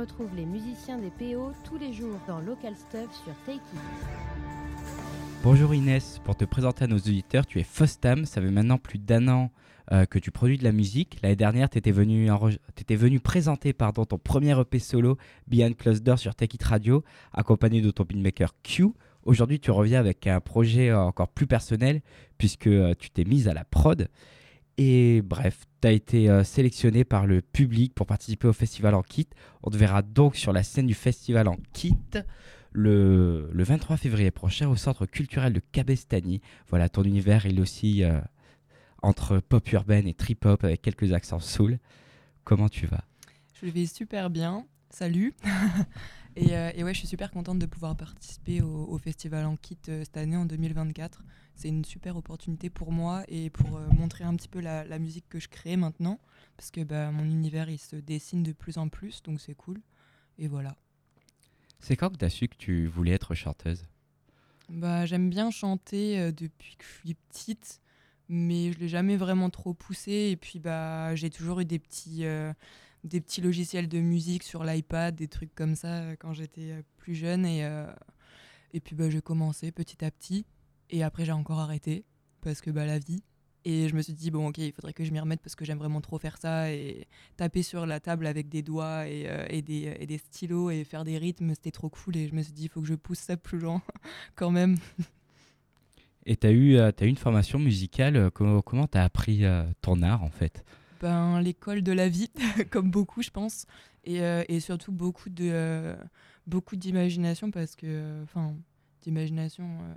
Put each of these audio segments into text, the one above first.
Retrouve les musiciens des PO tous les jours dans Local Stuff sur Take It. Bonjour Inès, pour te présenter à nos auditeurs, tu es Fostam, ça fait maintenant plus d'un an euh, que tu produis de la musique. L'année dernière, tu étais venu, présenter pardon, ton premier EP solo Behind Closed Door sur Take It Radio, accompagné de ton beatmaker Q. Aujourd'hui, tu reviens avec un projet encore plus personnel, puisque euh, tu t'es mise à la prod. Et bref, tu as été euh, sélectionné par le public pour participer au festival en kit. On te verra donc sur la scène du festival en kit le, 23 février prochain au centre culturel de Cabestany. Voilà, ton univers il aussi euh, entre pop urbaine et trip hop avec quelques accents soul. Comment tu vas? Je vais super bien. Salut Euh, et, ouais, je suis super contente de pouvoir participer au, festival en kit euh, cette année en 2024. C'est une super opportunité pour moi et pour euh, montrer un petit peu la, musique que je crée maintenant. Parce que bah, mon univers, il se dessine de plus en plus, donc c'est cool. Et voilà. C'est quand que tu as su que tu voulais être chanteuse? Bah, J'aime bien chanter depuis que je suis petite, mais je ne l'ai jamais vraiment trop poussé. Et puis bah, j'ai toujours eu des petits des petits logiciels de musique sur l'iPad, des trucs comme ça euh, quand j'étais euh, plus jeune. Et, euh, et puis bah, j'ai commencé petit à petit. Et après, j'ai encore arrêté parce que bah, la vie. Et je me suis dit, bon, ok, il faudrait que je m'y remette parce que j'aime vraiment trop faire ça. Et taper sur la table avec des doigts et, et, des, et des, stylos et faire des rythmes, c'était trop cool. Et je me suis dit, il faut que je pousse ça plus loin quand même. Et tu as, eu, as eu une formation musicale. Comment tu as appris ton art en fait? Ben, l'école de la vie, comme beaucoup, je pense, et, euh, et surtout beaucoup de euh, beaucoup d'imagination parce que, enfin, d'imagination, euh,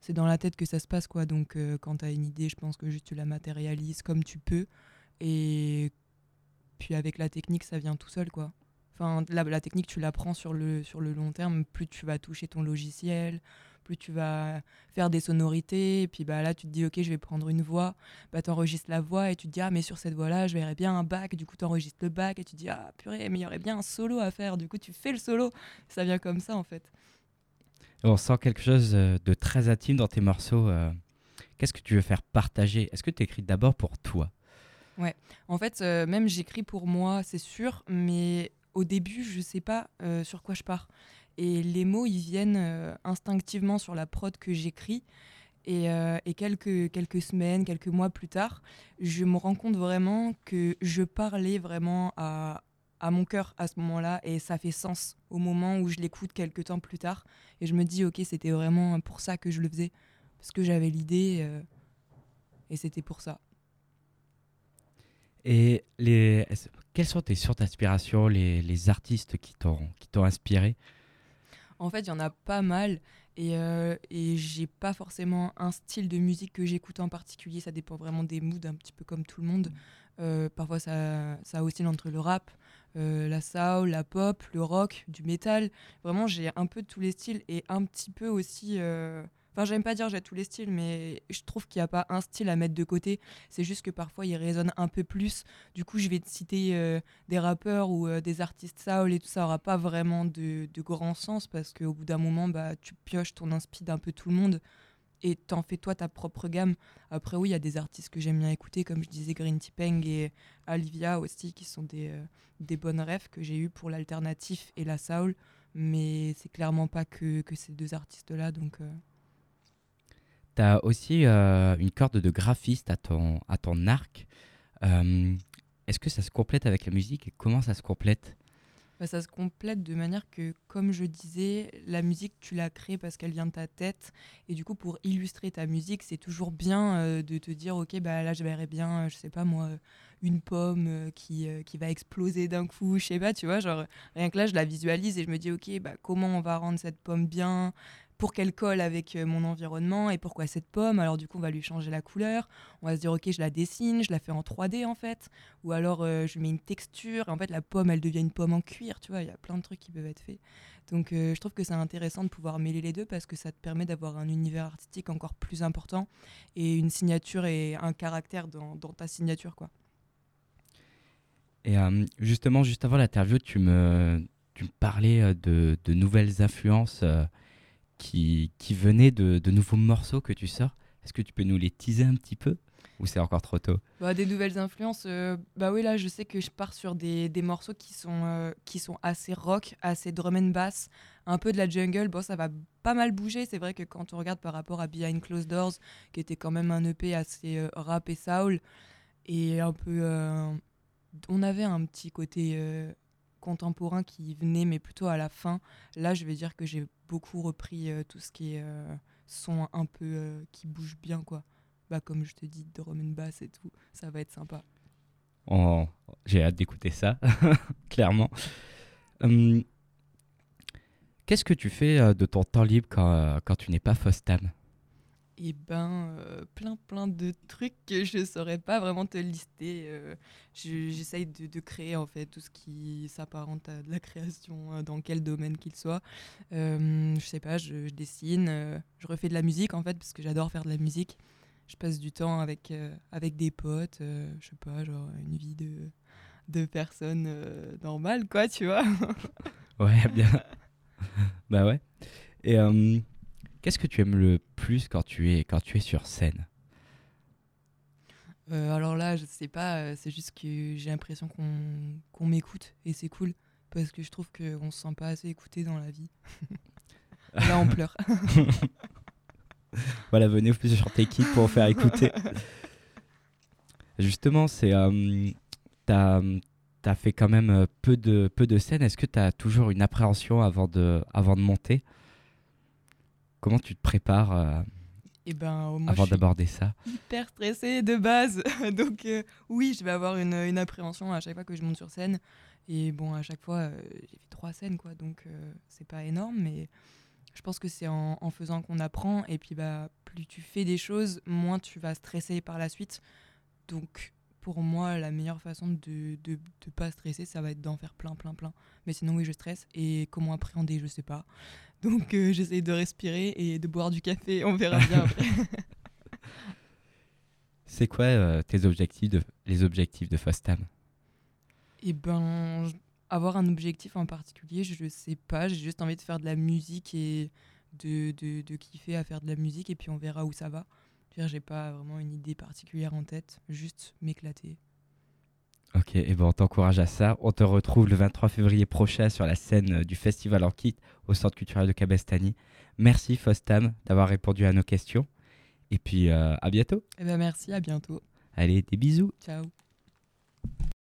c'est dans la tête que ça se passe, quoi. Donc, quand tu as une idée, je pense que juste tu la matérialises comme tu peux, et puis avec la technique, ça vient tout seul, quoi. Enfin, la, la technique, tu l'apprends sur le, sur le long terme, plus tu vas toucher ton logiciel, plus tu vas faire des sonorités. Et puis bah, là, tu te dis, OK, je vais prendre une voix. Bah, tu enregistres la voix et tu te dis, ah, mais sur cette voix-là, je verrais bien un bac. Du coup, tu enregistres le bac et tu te dis, ah, purée, mais il y aurait bien un solo à faire. Du coup, tu fais le solo. Ça vient comme ça, en fait. On sent quelque chose euh, de très intime dans tes morceaux. Euh. Qu'est-ce que tu veux faire partager? Est-ce que tu écris d'abord pour toi? Ouais, en fait, euh, même j'écris pour moi, c'est sûr, mais au début, je sais pas sur quoi je pars. Et les mots, ils viennent euh, instinctivement sur la prod que j'écris. Et, euh, quelques, quelques semaines, quelques mois plus tard, je me rends compte vraiment que je parlais vraiment à, à mon cœur à ce moment-là et ça fait sens au moment où je l'écoute quelques temps plus tard. Et je me dis, ok, c'était vraiment pour ça que je le faisais. Parce que j'avais l'idée euh, et c'était pour ça. Et les, quelles sont tes sources d'inspiration, les, les artistes qui t'ont inspiré? En fait, il y en a pas mal. Et, euh, et j'ai pas forcément un style de musique que j'écoute en particulier. Ça dépend vraiment des moods, un petit peu comme tout le monde. Euh, parfois, ça, ça oscille entre le rap, euh, la soul, la pop, le rock, du métal. Vraiment, j'ai un peu de tous les styles et un petit peu aussi J'aime pas dire j'ai tous les styles, mais je trouve qu'il n'y a pas un style à mettre de côté. C'est juste que parfois il résonne un peu plus. Du coup, je vais te citer euh, des rappeurs ou euh, des artistes soul et tout ça aura pas vraiment de, de grand sens parce qu'au bout d'un moment, bah, tu pioches ton inspi d'un peu tout le monde et t'en fais toi ta propre gamme. Après, oui, il y a des artistes que j'aime bien écouter, comme je disais, Green Peng et Olivia aussi, qui sont des, euh, des bonnes rêves que j'ai eu pour l'alternatif et la soul. Mais c'est clairement pas que, que ces deux artistes-là, donc tu as aussi euh, une corde de graphiste à ton, à ton arc. Euh, est-ce que ça se complète avec la musique et comment ça se complète? Bah, Ça se complète de manière que, comme je disais, la musique, tu l'as créée parce qu'elle vient de ta tête. Et du coup, pour illustrer ta musique, c'est toujours bien euh, de te dire, OK, bah, là, je verrais bien, je sais pas moi, une pomme qui, qui va exploser d'un coup, je sais pas, tu vois, genre, rien que là, je la visualise et je me dis, OK, bah, comment on va rendre cette pomme bien? Pour qu'elle colle avec euh, mon environnement et pourquoi cette pomme. Alors du coup, on va lui changer la couleur. On va se dire, ok, je la dessine, je la fais en 3D en fait. Ou alors euh, je mets une texture. En fait, la pomme, elle devient une pomme en cuir. Tu vois, il y a plein de trucs qui peuvent être faits. Donc euh, je trouve que c'est intéressant de pouvoir mêler les deux parce que ça te permet d'avoir un univers artistique encore plus important et une signature et un caractère dans, ta signature. quoi. Et justement, juste avant l'interview, tu me, tu me parlais de, de nouvelles influences qui, qui venaient de, nouveaux morceaux que tu sors. Est-ce que tu peux nous les teaser un petit peu Ou c'est encore trop tôt? Bah, Des nouvelles influences, euh, bah oui, là, je sais que je pars sur des, des morceaux qui sont, euh, qui sont assez rock, assez drum and bass, un peu de la jungle. Bon, ça va pas mal bouger. C'est vrai que quand on regarde par rapport à Behind Closed Doors, qui était quand même un EP assez euh, rap et soul, et un peu. on avait un petit côté contemporain qui venait, mais plutôt à la fin. Là, je vais dire que j'ai beaucoup repris tout ce qui est son un peu qui bouge bien, quoi bah, comme je te dis, de and bass et tout. Ça va être sympa. Oh, J'ai hâte d'écouter ça, clairement. Hum, qu'est-ce que tu fais euh, de ton temps libre quand, euh, quand tu n'es pas Fostam? Eh ben, euh, plein plein de trucs que je ne saurais pas vraiment te lister. J'essaye de, créer en fait tout ce qui s'apparente à de la création dans quel domaine qu'il soit. je sais pas, je, dessine, je refais de la musique en fait parce que j'adore faire de la musique je passe du temps avec, euh, avec des potes, euh, je sais pas, genre une vie de, de personne euh, normale, quoi, tu vois. ouais, bien. bah ouais. Et qu'est-ce que tu aimes le plus quand tu es, quand tu es sur scène? Alors là, je sais pas, c'est juste que j'ai l'impression qu'on m'écoute et c'est cool parce que je trouve qu'on se sent pas assez écouté dans la vie. là, on pleure. voilà, venez sur Take It pour faire écouter. Justement, c'est. Euh, t'as as fait quand même euh, peu de, peu de scènes. Est-ce que tu as toujours une appréhension avant de, avant de monter? Comment tu te prépares euh, eh ben, avant d'aborder ça? Hyper stressée de base. Donc, oui, je vais avoir une, une, appréhension à chaque fois que je monte sur scène. Et bon, à chaque fois, j'ai fait trois scènes, quoi. Donc, c'est pas énorme, mais je pense que c'est en, faisant qu'on apprend. Et puis, bah, plus tu fais des choses, moins tu vas stresser par la suite. Donc, pour moi, la meilleure façon de ne pas stresser, ça va être d'en faire plein, plein, plein. Mais sinon, oui, je stresse. Et comment appréhender, je sais pas. Donc, euh, j'essaie de respirer et de boire du café. On verra bien après. C'est quoi euh, tes objectifs de, les objectifs de Fostam? Eh ben, avoir un objectif en particulier, je ne sais pas. J'ai juste envie de faire de la musique et de, de, de, kiffer à faire de la musique et puis on verra où ça va. J'ai pas vraiment une idée particulière en tête, juste m'éclater. Ok, et bon, on t'encourage à ça. On te retrouve le 23 février prochain sur la scène du Festival en kit au Centre culturel de Cabestany. Merci Fostam d'avoir répondu à nos questions. Et puis euh, à bientôt. Eh ben merci, à bientôt. Allez, des bisous. Ciao.